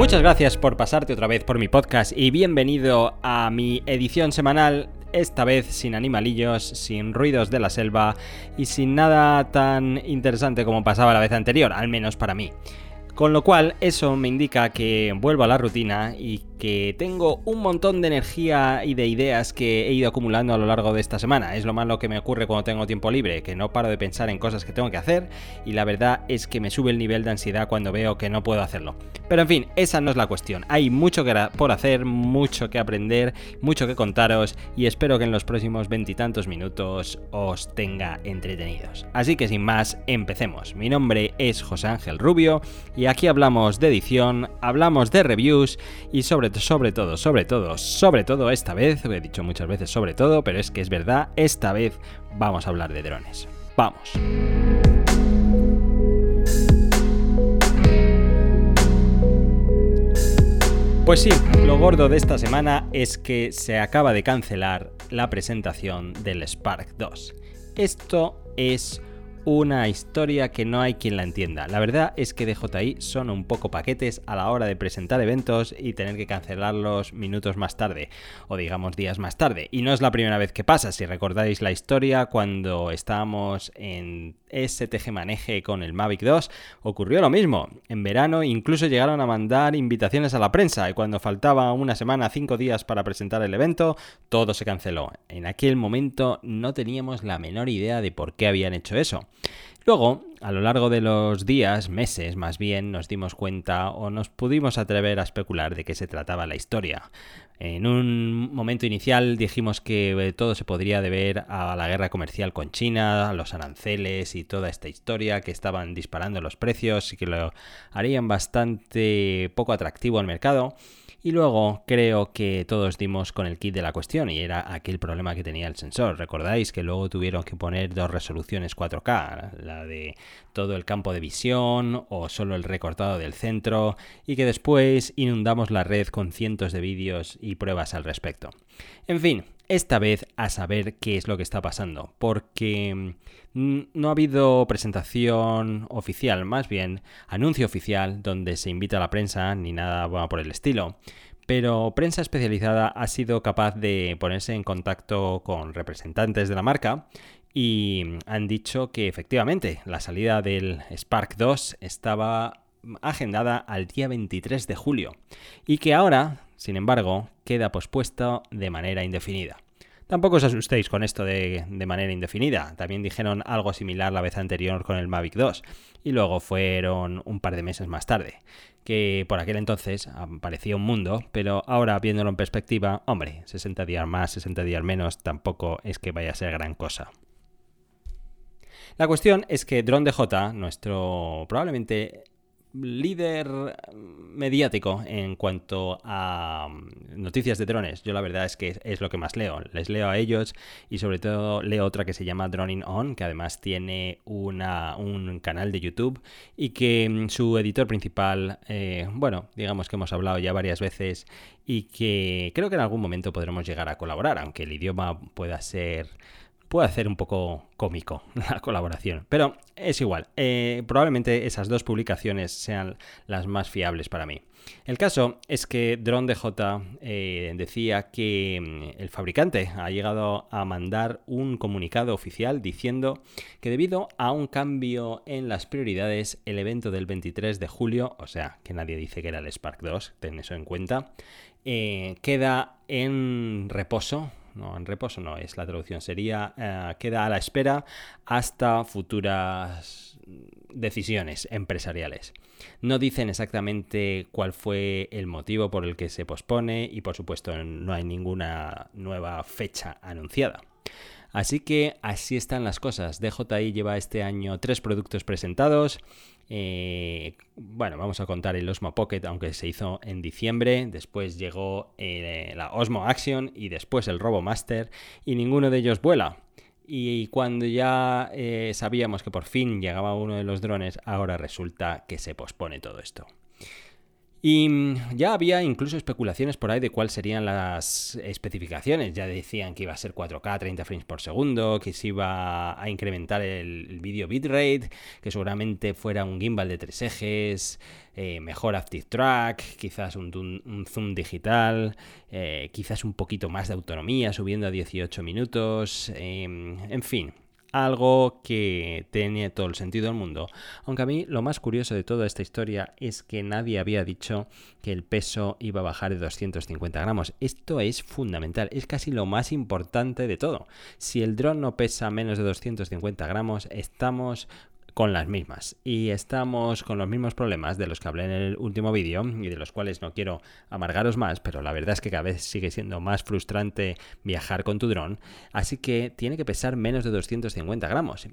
Muchas gracias por pasarte otra vez por mi podcast y bienvenido a mi edición semanal, esta vez sin animalillos, sin ruidos de la selva y sin nada tan interesante como pasaba la vez anterior, al menos para mí. Con lo cual, eso me indica que vuelvo a la rutina y que tengo un montón de energía y de ideas que he ido acumulando a lo largo de esta semana. Es lo malo que me ocurre cuando tengo tiempo libre, que no paro de pensar en cosas que tengo que hacer y la verdad es que me sube el nivel de ansiedad cuando veo que no puedo hacerlo. Pero en fin, esa no es la cuestión. Hay mucho que por hacer, mucho que aprender, mucho que contaros y espero que en los próximos veintitantos minutos os tenga entretenidos. Así que sin más, empecemos. Mi nombre es José Ángel Rubio y aquí hablamos de edición, hablamos de reviews y sobre sobre, todo, sobre todo, sobre todo esta vez, he dicho muchas veces sobre todo, pero es que es verdad, esta vez vamos a hablar de drones. Vamos. Pues sí, lo gordo de esta semana es que se acaba de cancelar la presentación del Spark 2. Esto es una historia que no hay quien la entienda. La verdad es que DJI son un poco paquetes a la hora de presentar eventos y tener que cancelarlos minutos más tarde, o digamos días más tarde. Y no es la primera vez que pasa, si recordáis la historia, cuando estábamos en STG Maneje con el Mavic 2, ocurrió lo mismo. En verano incluso llegaron a mandar invitaciones a la prensa y cuando faltaba una semana, cinco días para presentar el evento, todo se canceló. En aquel momento no teníamos la menor idea de por qué habían hecho eso. Luego, a lo largo de los días, meses más bien, nos dimos cuenta o nos pudimos atrever a especular de qué se trataba la historia. En un momento inicial dijimos que eh, todo se podría deber a la guerra comercial con China, a los aranceles y toda esta historia que estaban disparando los precios y que lo harían bastante poco atractivo al mercado. Y luego creo que todos dimos con el kit de la cuestión y era aquel problema que tenía el sensor. Recordáis que luego tuvieron que poner dos resoluciones 4K, la de todo el campo de visión o solo el recortado del centro y que después inundamos la red con cientos de vídeos y pruebas al respecto. En fin, esta vez a saber qué es lo que está pasando, porque mm, no ha habido presentación oficial, más bien anuncio oficial donde se invita a la prensa ni nada por el estilo. Pero prensa especializada ha sido capaz de ponerse en contacto con representantes de la marca y han dicho que efectivamente la salida del Spark 2 estaba agendada al día 23 de julio y que ahora sin embargo, queda pospuesto de manera indefinida. Tampoco os asustéis con esto de, manera indefinida. También dijeron algo similar la vez anterior con el Mavic 2 y luego fueron un par de meses más tarde. Que por aquel entonces parecía un mundo, pero ahora viéndolo en perspectiva, hombre, 60 días más, 60 días menos, tampoco es que vaya a ser gran cosa. La cuestión es que Drone DJ, nuestro probablemente líder mediático en cuanto a mm, noticias de drones. Yo la verdad es que es lo que más leo. Les leo a ellos y sobre todo leo otra que se llama Droning On, que además tiene una, un canal de YouTube y que mm, su editor principal, eh, bueno, digamos que hemos hablado ya varias veces y que creo que en algún momento podremos llegar a colaborar, aunque el idioma pueda ser puede hacer un poco cómico la colaboración. Pero es igual, eh, probablemente esas dos publicaciones sean las más fiables para mí. El caso es que Drone DJ eh, decía que mm, el fabricante ha llegado a mandar un comunicado oficial diciendo que debido a un cambio en las prioridades, el evento del 23 de julio, o sea, que nadie dice que era el Spark 2, ten eso en cuenta, eh, queda en reposo no en reposo no es la traducción, sería eh, queda a la espera hasta futuras decisiones empresariales. No dicen exactamente cuál fue el motivo por el que se pospone y por supuesto no hay ninguna nueva fecha anunciada. Así que así están las cosas. DJI lleva este año tres productos presentados. Eh, bueno, vamos a contar el Osmo Pocket, aunque se hizo en diciembre. Después llegó eh, la Osmo Action y después el RoboMaster. Y ninguno de ellos vuela. Y cuando ya eh, sabíamos que por fin llegaba uno de los drones, ahora resulta que se pospone todo esto. Y mm, ya había incluso especulaciones por ahí de cuáles serían las especificaciones. Ya decían que iba a ser 4K, 30 frames por segundo, que se iba a incrementar el, vídeo bitrate, que seguramente fuera un gimbal de tres ejes, eh, mejor active track, quizás un, zoom digital, eh, quizás un poquito más de autonomía subiendo a 18 minutos, em, en fin algo que tiene todo el sentido del mundo. Aunque a mí lo más curioso de toda esta historia es que nadie había dicho que el peso iba a bajar de 250 gramos. Esto es fundamental, es casi lo más importante de todo. Si el dron no pesa menos de 250 gramos, estamos con las mismas. Y estamos con los mismos problemas de los que hablé en el último vídeo y de los cuales no quiero amargaros más, pero la verdad es que cada vez sigue siendo más frustrante viajar con tu dron, así que tiene que pesar menos de 250 gramos.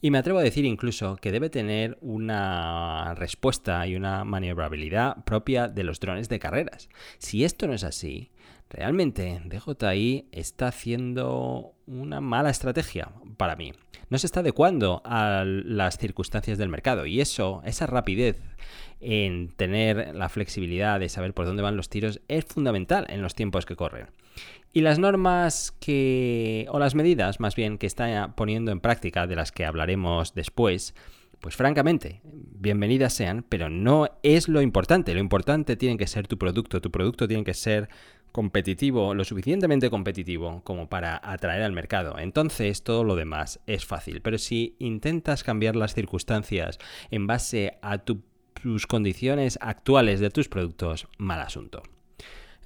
Y me atrevo a decir incluso que debe tener una respuesta y una maniobrabilidad propia de los drones de carreras. Si esto no es así, Realmente DJI está haciendo una mala estrategia para mí. No se está adecuando a las circunstancias del mercado y eso, esa rapidez en tener la flexibilidad de saber por dónde van los tiros es fundamental en los tiempos que corren. Y las normas que, o las medidas más bien, que está poniendo en práctica, de las que hablaremos después, pues francamente, bienvenidas sean, pero no es lo importante. Lo importante tiene que ser tu producto, tu producto tiene que ser competitivo, lo suficientemente competitivo como para atraer al mercado, entonces todo lo demás es fácil. Pero si intentas cambiar las circunstancias en base a tus condiciones actuales de tus productos, mal asunto.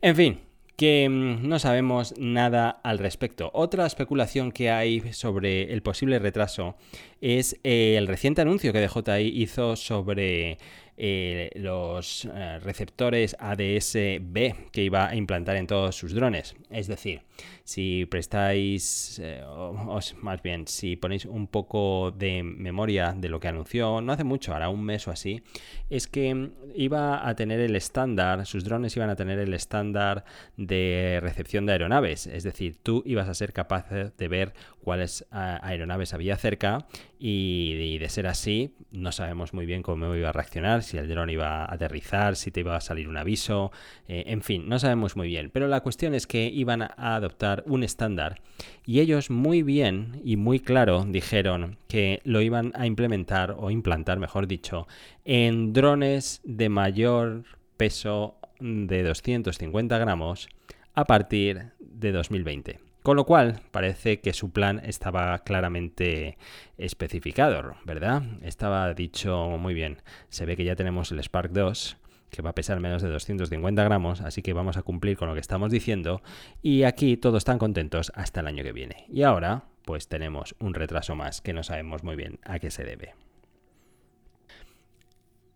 En fin, que mm, no sabemos nada al respecto. Otra especulación que hay sobre el posible retraso es el reciente anuncio que DJI hizo sobre eh, los eh, receptores ADS-B que iba a implantar en todos sus drones. Es decir, si prestáis, eh, o, más bien, si ponéis un poco de memoria de lo que anunció, no hace mucho, hará un mes o así, es que iba a tener el estándar, sus drones iban a tener el estándar de recepción de aeronaves. Es decir, tú ibas a ser capaz de ver cuáles aeronaves había cerca y, de ser así, no sabemos muy bien cómo iba a reaccionar, si el dron iba a aterrizar, si te iba a salir un aviso, eh, en fin, no sabemos muy bien. Pero la cuestión es que iban a adoptar un estándar y ellos muy bien y muy claro dijeron que lo iban a implementar o implantar, mejor dicho, en drones de mayor peso de 250 gramos a partir de 2020. Con lo cual, parece que su plan estaba claramente especificado, ¿verdad? Estaba dicho muy bien. Se ve que ya tenemos el Spark 2, que va a pesar menos de 250 gramos, así que vamos a cumplir con lo que estamos diciendo. Y aquí todos están contentos hasta el año que viene. Y ahora, pues tenemos un retraso más que no sabemos muy bien a qué se debe.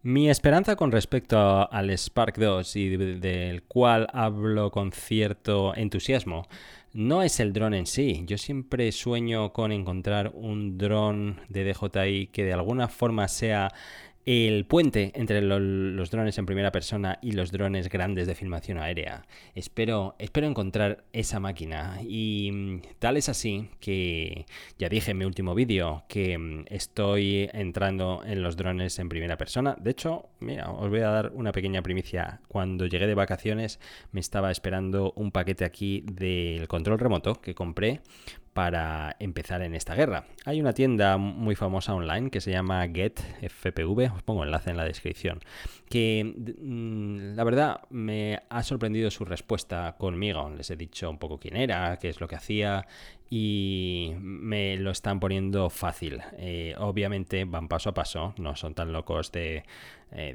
Mi esperanza con respecto al Spark 2 y del cual hablo con cierto entusiasmo no es el dron en sí. Yo siempre sueño con encontrar un dron de DJI que de alguna forma sea el puente entre los drones en primera persona y los drones grandes de filmación aérea. Espero, espero encontrar esa máquina y mm, tal es así que ya dije en mi último vídeo que mm, estoy entrando en los drones en primera persona. De hecho, mira, os voy a dar una pequeña primicia. Cuando llegué de vacaciones me estaba esperando un paquete aquí del control remoto que compré para empezar en esta guerra. Hay una tienda muy famosa online que se llama GetFPV, os pongo enlace en la descripción, que mm, la verdad me ha sorprendido su respuesta conmigo. Les he dicho un poco quién era, qué es lo que hacía y me lo están poniendo fácil. Eh, obviamente van paso a paso, no son tan locos de eh,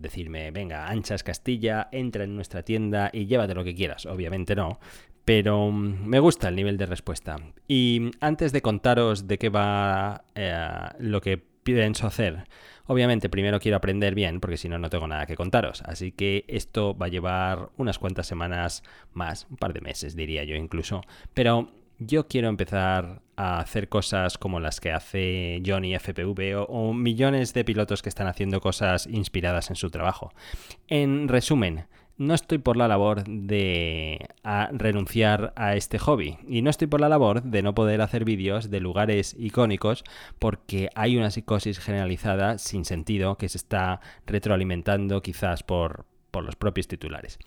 decirme, venga, anchas Castilla, entra en nuestra tienda y llévate lo que quieras. Obviamente no, pero mm, me gusta el nivel de respuesta. Y antes de contaros de qué va eh, lo que pienso hacer, obviamente primero quiero aprender bien, porque si no, no tengo nada que contaros. Así que esto va a llevar unas cuantas semanas más, un par de meses diría yo incluso. Pero yo quiero empezar a hacer cosas como las que hace Johnny FPV o, o, millones de pilotos que están haciendo cosas inspiradas en su trabajo. En resumen, no estoy por la labor de renunciar a este hobby y no estoy por la labor de no poder hacer vídeos de lugares icónicos porque hay una psicosis generalizada sin sentido que se está retroalimentando quizás por por los propios titulares.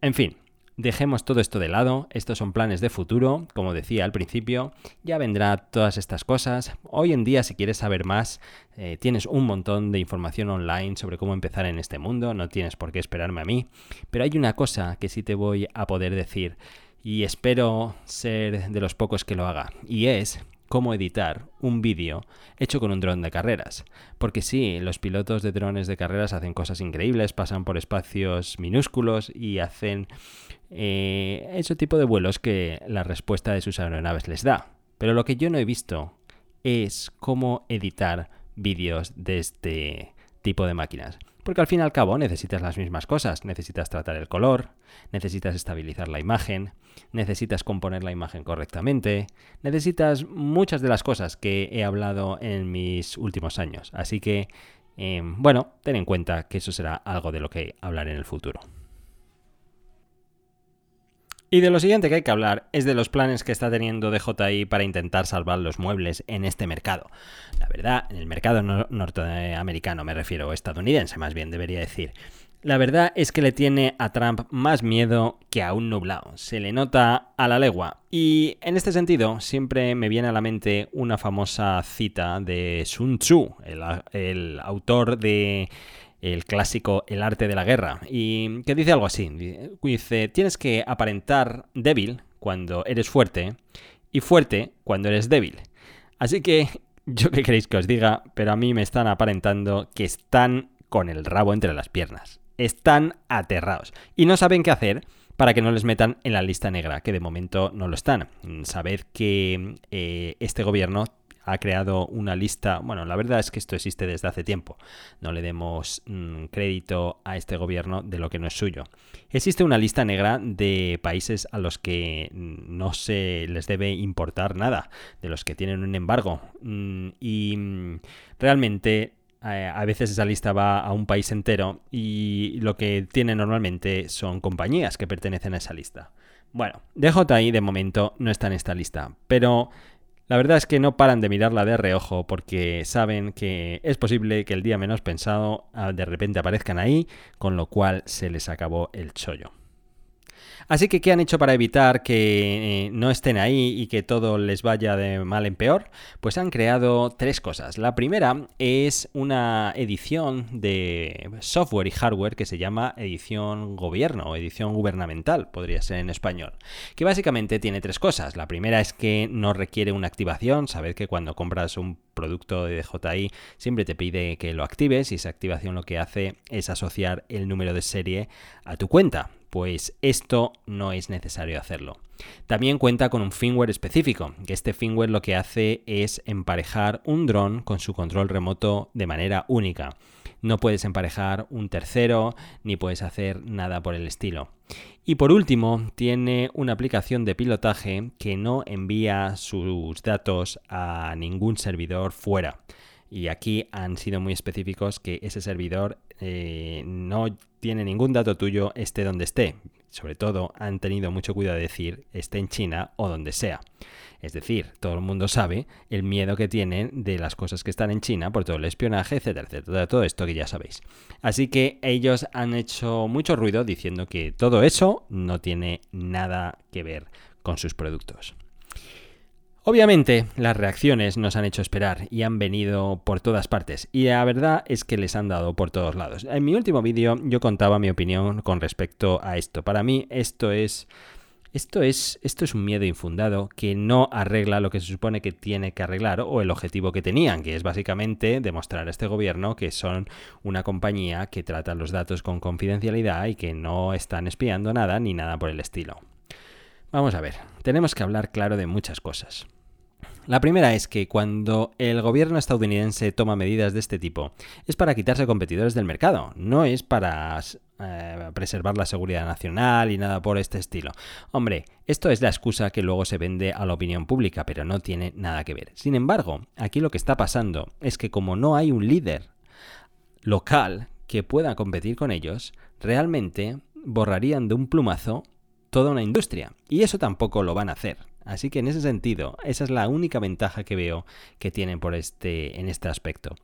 En fin, Dejemos todo esto de lado, estos son planes de futuro, como decía al principio, ya vendrá todas estas cosas. Hoy en día si quieres saber más, eh, tienes un montón de información online sobre cómo empezar en este mundo, no tienes por qué esperarme a mí, pero hay una cosa que sí te voy a poder decir y espero ser de los pocos que lo haga, y es cómo editar un vídeo hecho con un dron de carreras. Porque sí, los pilotos de drones de carreras hacen cosas increíbles, pasan por espacios minúsculos y hacen eh, ese tipo de vuelos que la respuesta de sus aeronaves les da. Pero lo que yo no he visto es cómo editar vídeos de este tipo de máquinas. Porque al fin y al cabo necesitas las mismas cosas. Necesitas tratar el color, necesitas estabilizar la imagen, necesitas componer la imagen correctamente, necesitas muchas de las cosas que he hablado en mis últimos años. Así que, em, bueno, ten en cuenta que eso será algo de lo que hablaré en el futuro. Y de lo siguiente que hay que hablar es de los planes que está teniendo DJI para intentar salvar los muebles en este mercado. La verdad, en el mercado norteamericano me refiero, estadounidense más bien debería decir. La verdad es que le tiene a Trump más miedo que a un nublado. Se le nota a la legua. Y en este sentido, siempre me viene a la mente una famosa cita de Sun Tzu, el autor de el clásico El arte de la guerra, y que dice algo así. Dice, tienes que aparentar débil cuando eres fuerte y fuerte cuando eres débil. Así que, yo qué queréis que os diga, pero a mí me están aparentando que están con el rabo entre las piernas. Están aterrados y no saben qué hacer para que no les metan en la lista negra, que de momento no lo están. Sabed que eh, este gobierno ha creado una lista, bueno, la verdad es que esto existe desde hace tiempo, no le demos mm, crédito a este gobierno de lo que no es suyo. Existe una lista negra de países a los que mm, no se les debe importar nada, de los que tienen un embargo. Mm, y realmente eh, a veces esa lista va a un país entero y lo que tiene normalmente son compañías que pertenecen a esa lista. Bueno, DJI de momento no está en esta lista, pero la verdad es que no paran de mirarla de reojo porque saben que es posible que el día menos pensado ah, de repente aparezcan ahí, con lo cual se les acabó el chollo. Así que, ¿qué han hecho para evitar que eh, no estén ahí y que todo les vaya de mal en peor? Pues han creado tres cosas. La primera es una edición de software y hardware que se llama edición gobierno o edición gubernamental, podría ser en español, que básicamente tiene tres cosas. La primera es que no requiere una activación. Sabed que cuando compras un producto de DJI siempre te pide que lo actives y esa activación lo que hace es asociar el número de serie a tu cuenta pues esto no es necesario hacerlo. También cuenta con un firmware específico, que este firmware lo que hace es emparejar un dron con su control remoto de manera única. No puedes emparejar un tercero ni puedes hacer nada por el estilo. Y por último, tiene una aplicación de pilotaje que no envía sus datos a ningún servidor fuera. Y aquí han sido muy específicos que ese servidor eh, no tiene ningún dato tuyo, esté donde esté. Sobre todo han tenido mucho cuidado de decir esté en China o donde sea. Es decir, todo el mundo sabe el miedo que tienen de las cosas que están en China por todo el espionaje, etcétera, etcétera. Todo esto que ya sabéis. Así que ellos han hecho mucho ruido diciendo que todo eso no tiene nada que ver con sus productos. Obviamente, las reacciones nos han hecho esperar y han venido por todas partes, y la verdad es que les han dado por todos lados. En mi último vídeo yo contaba mi opinión con respecto a esto. Para mí esto es... Esto es, esto es un miedo infundado que no arregla lo que se supone que tiene que arreglar o el objetivo que tenían, que es básicamente demostrar a este gobierno que son una compañía que trata los datos con confidencialidad y que no están espiando nada ni nada por el estilo. Vamos a ver, tenemos que hablar claro de muchas cosas. La primera es que cuando el gobierno estadounidense toma medidas de este tipo es para quitarse competidores del mercado, no es para eh, preservar la seguridad nacional y nada por este estilo. Hombre, esto es la excusa que luego se vende a la opinión pública, pero no tiene nada que ver. Sin embargo, aquí lo que está pasando es que como no hay un líder local que pueda competir con ellos, realmente borrarían de un plumazo toda una industria. Y eso tampoco lo van a hacer. Así que en ese sentido, esa es la única ventaja que veo que tienen por este, en este aspecto.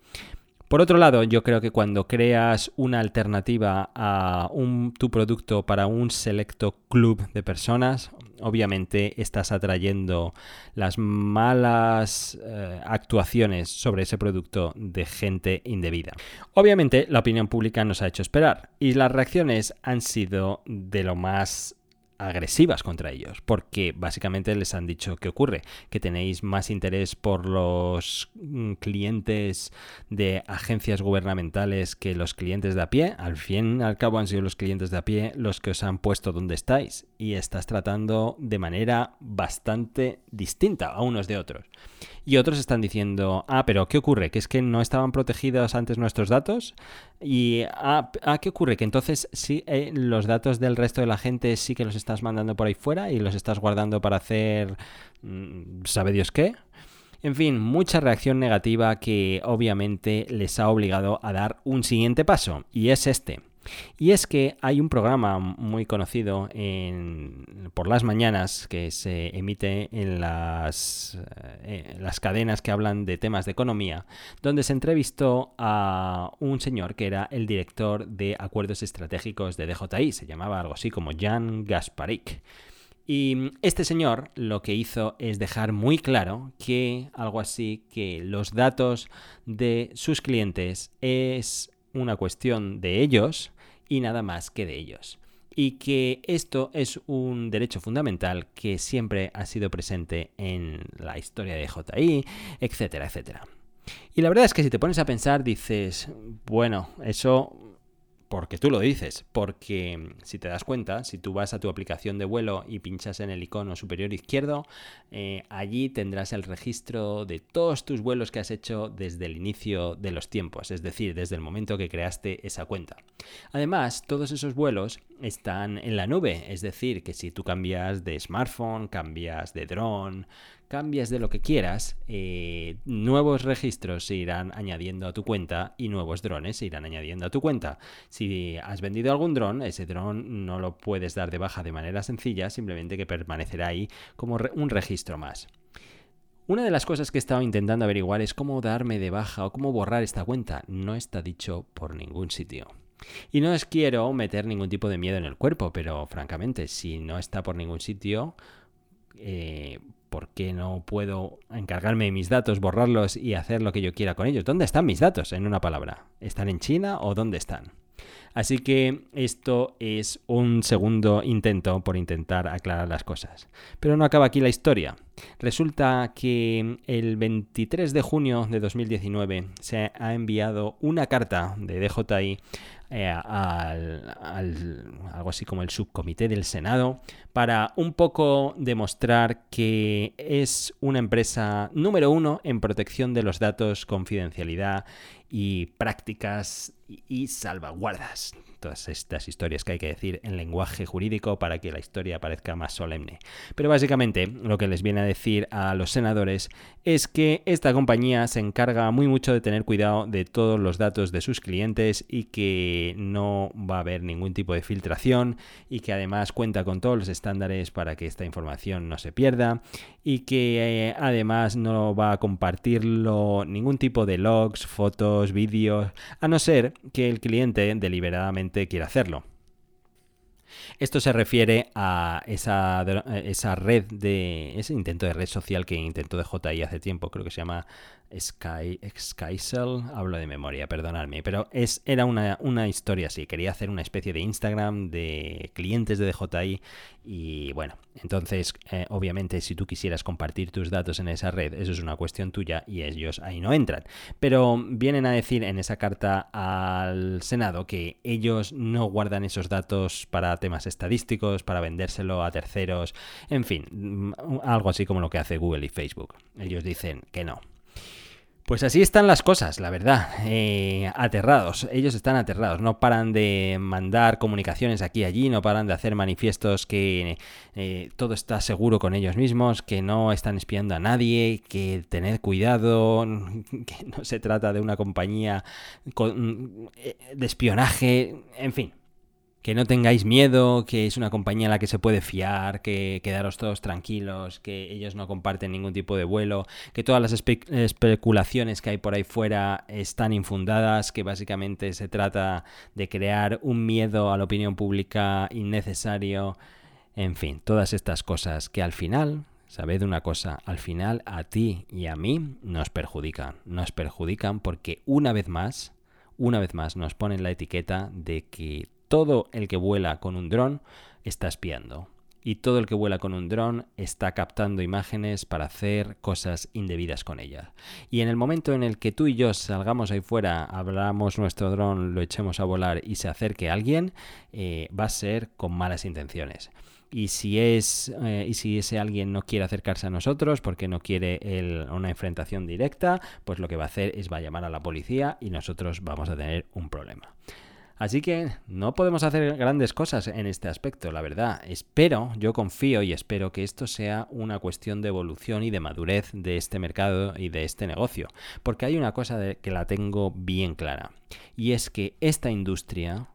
Por otro lado, yo creo que cuando creas una alternativa a un, tu producto para un selecto club de personas, obviamente estás atrayendo las malas eh, actuaciones sobre ese producto de gente indebida. Obviamente la opinión pública nos ha hecho esperar y las reacciones han sido de lo más agresivas contra ellos, porque básicamente les han dicho qué ocurre, que tenéis más interés por los mm, clientes de agencias gubernamentales que los clientes de a pie, al fin y al cabo han sido los clientes de a pie los que os han puesto donde estáis y estás tratando de manera bastante distinta a unos de otros. Y otros están diciendo, ah, pero ¿qué ocurre? ¿Que es que no estaban protegidos antes nuestros datos? Y, ah, ah ¿qué ocurre? Que entonces sí, eh, los datos del resto de la gente sí que los estás mandando por ahí fuera y los estás guardando para hacer, mm, ¿sabe Dios qué? En fin, mucha reacción negativa que obviamente les ha obligado a dar un siguiente paso, y es este. Y es que hay un programa muy conocido por las mañanas que se emite en las, eh, las cadenas que hablan de temas de economía, donde se entrevistó a un señor que era el director de acuerdos estratégicos de DJI, se llamaba algo así como Jan Gasparik. Y este señor lo que hizo es dejar muy claro que algo así que los datos de sus clientes es una cuestión de ellos y nada más que de ellos. Y que esto es un derecho fundamental que siempre ha sido presente en la historia de JI, etcétera, etcétera. Y la verdad es que si te pones a pensar, dices, bueno, eso porque tú lo dices, porque mm, si te das cuenta, si tú vas a tu aplicación de vuelo y pinchas en el icono superior izquierdo, eh, allí tendrás el registro de todos tus vuelos que has hecho desde el inicio de los tiempos, es decir, desde el momento que creaste esa cuenta. Además, todos esos vuelos están en la nube, es decir, que si tú cambias de smartphone, cambias de dron, cambias de lo que quieras, eh, nuevos registros se irán añadiendo a tu cuenta y nuevos drones se irán añadiendo a tu cuenta. Si has vendido algún dron, ese dron no lo puedes dar de baja de manera sencilla, simplemente que permanecerá ahí como un registro más. Una de las cosas que he estado intentando averiguar es cómo darme de baja o cómo borrar esta cuenta. No está dicho por ningún sitio. Y no os quiero meter ningún tipo de miedo en el cuerpo, pero francamente, si no está por ningún sitio, eh, ¿por qué no puedo encargarme de mis datos, borrarlos y hacer lo que yo quiera con ellos? ¿Dónde están mis datos, en una palabra? ¿Están en China o dónde están? Así que esto es un segundo intento por intentar aclarar las cosas. Pero no acaba aquí la historia. Resulta que el 23 de junio de 2019 se ha enviado una carta de DJI eh, al, algo así como el subcomité del Senado para un poco demostrar que es una empresa número uno en protección de los datos, confidencialidad y prácticas y salvaguardas todas estas historias que hay que decir en lenguaje jurídico para que la historia parezca más solemne. Pero básicamente lo que les viene a decir a los senadores es que esta compañía se encarga muy mucho de tener cuidado de todos los datos de sus clientes y que no va a haber ningún tipo de filtración y que además cuenta con todos los estándares para que esta información no se pierda y que eh, además no va a compartirlo ningún tipo de logs, fotos, vídeos, a no ser que el cliente deliberadamente quiere hacerlo. Esto se refiere a esa, esa, red de. ese intento de red social que intentó de JI hace tiempo, creo que se llama Sky, Skysel, hablo de memoria, perdonadme, pero es, era una, una, historia así, quería hacer una especie de Instagram de clientes de DJI y bueno, entonces eh, obviamente si tú quisieras compartir tus datos en esa red, eso es una cuestión tuya y ellos ahí no entran. Pero vienen a decir en esa carta al Senado que ellos no guardan esos datos para temas estadísticos, para vendérselo a terceros, en fin, mm, algo así como lo que hace Google y Facebook. Ellos dicen que no, pues así están las cosas, la verdad. Eh, aterrados. Ellos están aterrados. No paran de mandar comunicaciones aquí y allí, no paran de hacer manifiestos que eh, todo está seguro con ellos mismos, que no están espiando a nadie, que tened cuidado, que no se trata de una compañía eh, de espionaje, en fin que no tengáis miedo, que es una compañía a la que se puede fiar, que quedaros todos tranquilos, que ellos no comparten ningún tipo de vuelo, que todas las especulaciones que hay por ahí fuera están infundadas, que básicamente se trata de crear un miedo a la opinión pública innecesario, en fin, todas estas cosas que al final Sabed una cosa, al final a ti y a mí nos perjudican. Nos perjudican porque una vez más, una vez más nos ponen la etiqueta de que todo el que vuela con un dron está espiando. Y todo el que vuela con un dron está captando imágenes para hacer cosas indebidas con ella. Y en el momento en el que tú y yo salgamos ahí fuera, abramos nuestro dron, lo echemos a volar y se acerque a alguien, eh, va a ser con malas intenciones. Y si, es, eh, y si ese alguien no quiere acercarse a nosotros porque no quiere una enfrentación directa, pues lo que va a hacer es va a llamar a la policía y nosotros vamos a tener un problema. Así que no podemos hacer grandes cosas en este aspecto, la verdad. Espero, yo confío y espero que esto sea una cuestión de evolución y de madurez de este mercado y de este negocio. Porque hay una cosa que la tengo bien clara. Y es que esta industria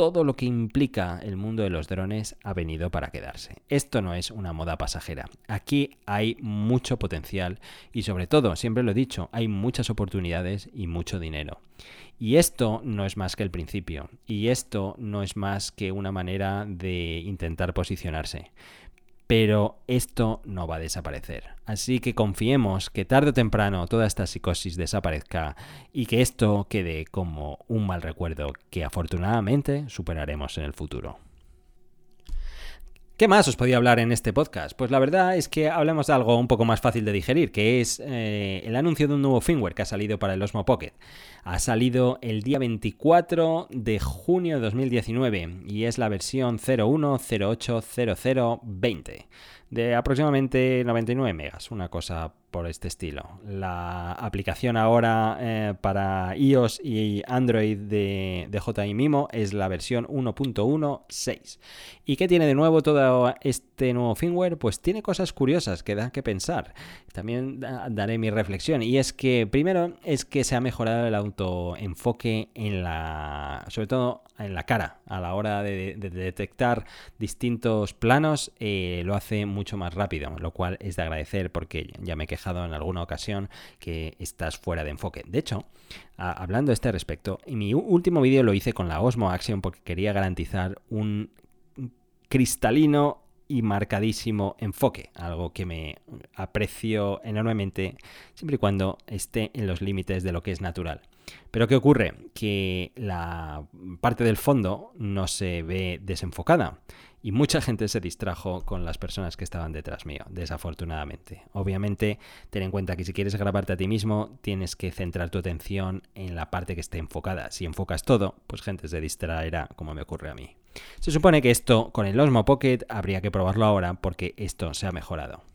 todo lo que implica el mundo de los drones ha venido para quedarse. Esto no es una moda pasajera. Aquí hay mucho potencial y sobre todo, siempre lo he dicho, hay muchas oportunidades y mucho dinero. Y esto no es más que el principio. Y esto no es más que una manera de intentar posicionarse pero esto no va a desaparecer. Así que confiemos que tarde o temprano toda esta psicosis desaparezca y que esto quede como un mal recuerdo que afortunadamente superaremos en el futuro. ¿Qué más os podía hablar en este podcast? Pues la verdad es que hablamos de algo un poco más fácil de digerir, que es eh, el anuncio de un nuevo firmware que ha salido para el Osmo Pocket. Ha salido el día 24 de junio de 2019 y es la versión 01080020 de aproximadamente 99 megas, una cosa por este estilo. La aplicación ahora eh, para iOS y Android de, de JI Mimo es la versión 1.16. ¿Y qué tiene de nuevo todo este nuevo firmware? Pues tiene cosas curiosas que dan que pensar. También daré mi reflexión. Y es que primero es que se ha mejorado el autoenfoque en la. sobre todo en la cara. A la hora de, detectar distintos planos, eh, lo hace mucho más rápido. Lo cual es de agradecer porque ya me en alguna ocasión que estás fuera de enfoque. De hecho, hablando de este respecto, en mi último vídeo lo hice con la Osmo Action porque quería garantizar un cristalino y marcadísimo enfoque, algo que me aprecio enormemente siempre y cuando esté en los límites de lo que es natural. Pero ¿qué ocurre? Que la parte del fondo no se ve desenfocada y mucha gente se distrajo con las personas que estaban detrás mío, desafortunadamente. Obviamente, ten en cuenta que si quieres grabarte a ti mismo, tienes que centrar tu atención en la parte que esté enfocada. Si enfocas todo, pues gente se distraerá, como me ocurre a mí. Se supone que esto con el Osmo Pocket habría que probarlo ahora porque esto se ha mejorado.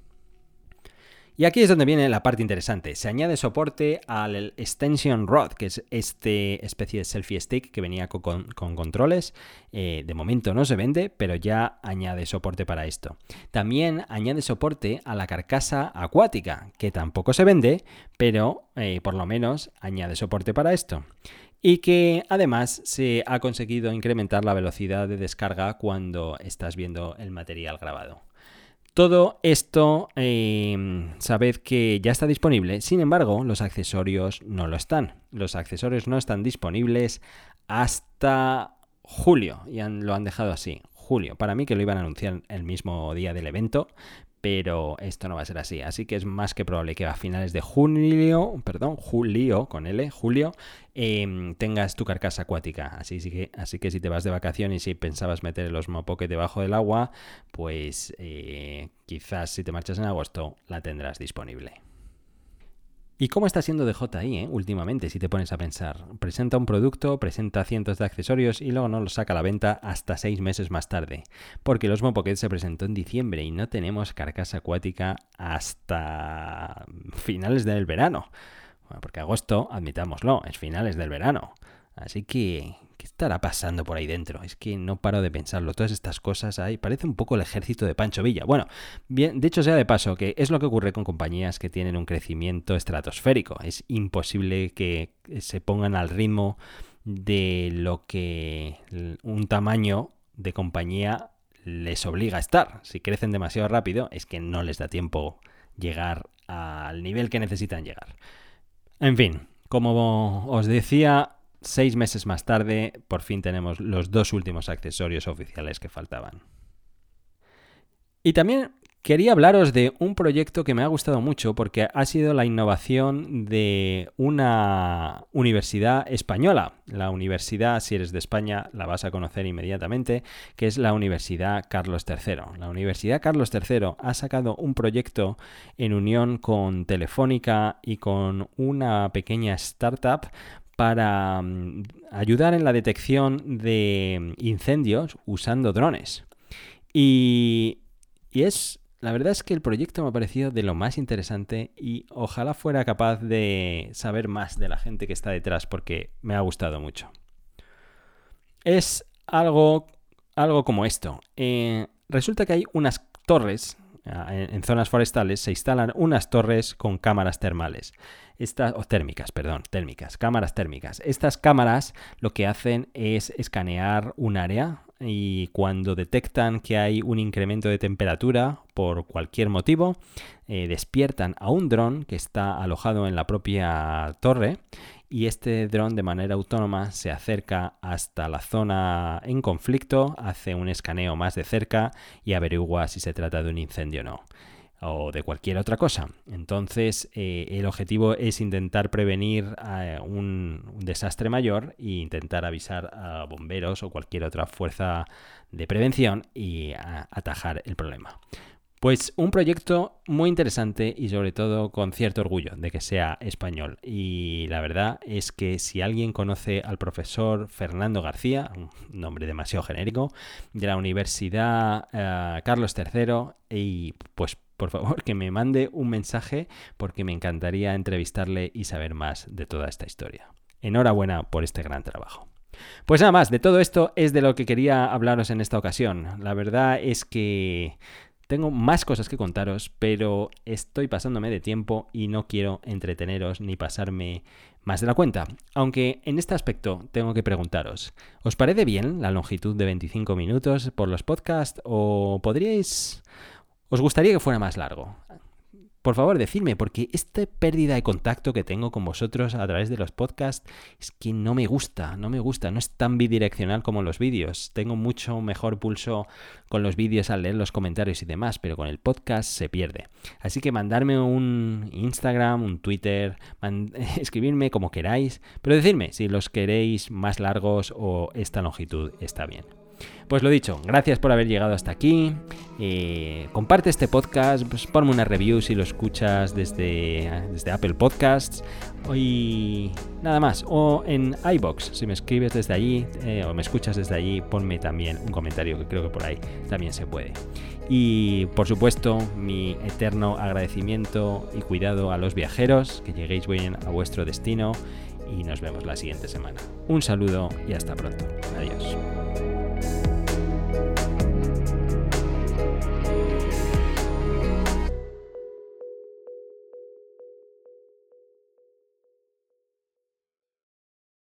Y aquí es donde viene la parte interesante. Se añade soporte al Extension Rod, que es este especie de selfie stick que venía con, controles. Eh, de momento no se vende, pero ya añade soporte para esto. También añade soporte a la carcasa acuática, que tampoco se vende, pero eh, por lo menos añade soporte para esto y que además se ha conseguido incrementar la velocidad de descarga cuando estás viendo el material grabado. Todo esto, em, sabed que ya está disponible, sin embargo, los accesorios no lo están. Los accesorios no están disponibles hasta julio, y lo han dejado así, julio. Para mí que lo iban a anunciar el mismo día del evento, pero esto no va a ser así. Así que es más que probable que a finales de junio, perdón, julio, con L, julio, em, tengas tu carcasa acuática. Así, que, así que si te vas de vacaciones y si pensabas meter el Osmo Pocket debajo del agua, pues eh, quizás si te marchas en agosto la tendrás disponible. ¿Y cómo está siendo DJI eh, últimamente, si te pones a pensar? Presenta un producto, presenta cientos de accesorios y luego no lo saca a la venta hasta seis meses más tarde. Porque el Osmo Pocket se presentó en diciembre y no tenemos carcasa acuática hasta finales del verano. porque agosto, admitámoslo, es finales del verano. Así que, ¿qué estará pasando por ahí dentro? Es que no paro de pensarlo. Todas estas cosas ahí parece un poco el ejército de Pancho Villa. Bueno, bien, de hecho sea de paso, que es lo que ocurre con compañías que tienen un crecimiento estratosférico. Es imposible que se pongan al ritmo de lo que un tamaño de compañía les obliga a estar. Si crecen demasiado rápido, es que no les da tiempo llegar al nivel que necesitan llegar. En fin, como os decía, seis meses más tarde, por fin tenemos los dos últimos accesorios oficiales que faltaban. Y también Quería hablaros de un proyecto que me ha gustado mucho porque ha sido la innovación de una universidad española. La universidad, si eres de España, la vas a conocer inmediatamente, que es la Universidad Carlos III. La Universidad Carlos III ha sacado un proyecto en unión con Telefónica y con una pequeña startup para mm, ayudar en la detección de incendios usando drones. Y, y es la verdad es que el proyecto me ha parecido de lo más interesante y ojalá fuera capaz de saber más de la gente que está detrás porque me ha gustado mucho. Es algo, algo como esto. Eh, resulta que hay unas torres, en, zonas forestales se instalan unas torres con cámaras termales. Estas, térmicas, perdón, térmicas, cámaras térmicas. Estas cámaras lo que hacen es escanear un área, y cuando detectan que hay un incremento de temperatura por cualquier motivo, eh, despiertan a un dron que está alojado en la propia torre y este dron de manera autónoma se acerca hasta la zona en conflicto, hace un escaneo más de cerca y averigua si se trata de un incendio o no o de cualquier otra cosa. Entonces, eh, el objetivo es intentar prevenir eh, un, desastre mayor e intentar avisar a bomberos o cualquier otra fuerza de prevención y atajar el problema. Pues un proyecto muy interesante y sobre todo con cierto orgullo de que sea español. Y la verdad es que si alguien conoce al profesor Fernando García, un nombre demasiado genérico, de la Universidad eh, Carlos III, y pues por favor que me mande un mensaje porque me encantaría entrevistarle y saber más de toda esta historia. Enhorabuena por este gran trabajo. Pues nada más, de todo esto es de lo que quería hablaros en esta ocasión. La verdad es que tengo más cosas que contaros, pero estoy pasándome de tiempo y no quiero entreteneros ni pasarme más de la cuenta. Aunque en este aspecto tengo que preguntaros, ¿os parece bien la longitud de 25 minutos por los podcasts o podríais ¿Os gustaría que fuera más largo? Por favor, decidme, porque esta pérdida de contacto que tengo con vosotros a través de los podcasts es que no me gusta, no me gusta, no es tan bidireccional como los vídeos. Tengo mucho mejor pulso con los vídeos al leer los comentarios y demás, pero con el podcast se pierde. Así que mandarme un Instagram, un Twitter, escribirme como queráis, pero decidme si los queréis más largos o esta longitud está bien. Pues lo dicho, gracias por haber llegado hasta aquí. Eh, comparte este podcast, pues ponme una review si lo escuchas desde, desde Apple Podcasts. Y nada más. O en iBox, si me escribes desde allí eh, o me escuchas desde allí, ponme también un comentario que creo que por ahí también se puede. Y por supuesto, mi eterno agradecimiento y cuidado a los viajeros, que lleguéis bien a vuestro destino y nos vemos la siguiente semana. Un saludo y hasta pronto. Adiós.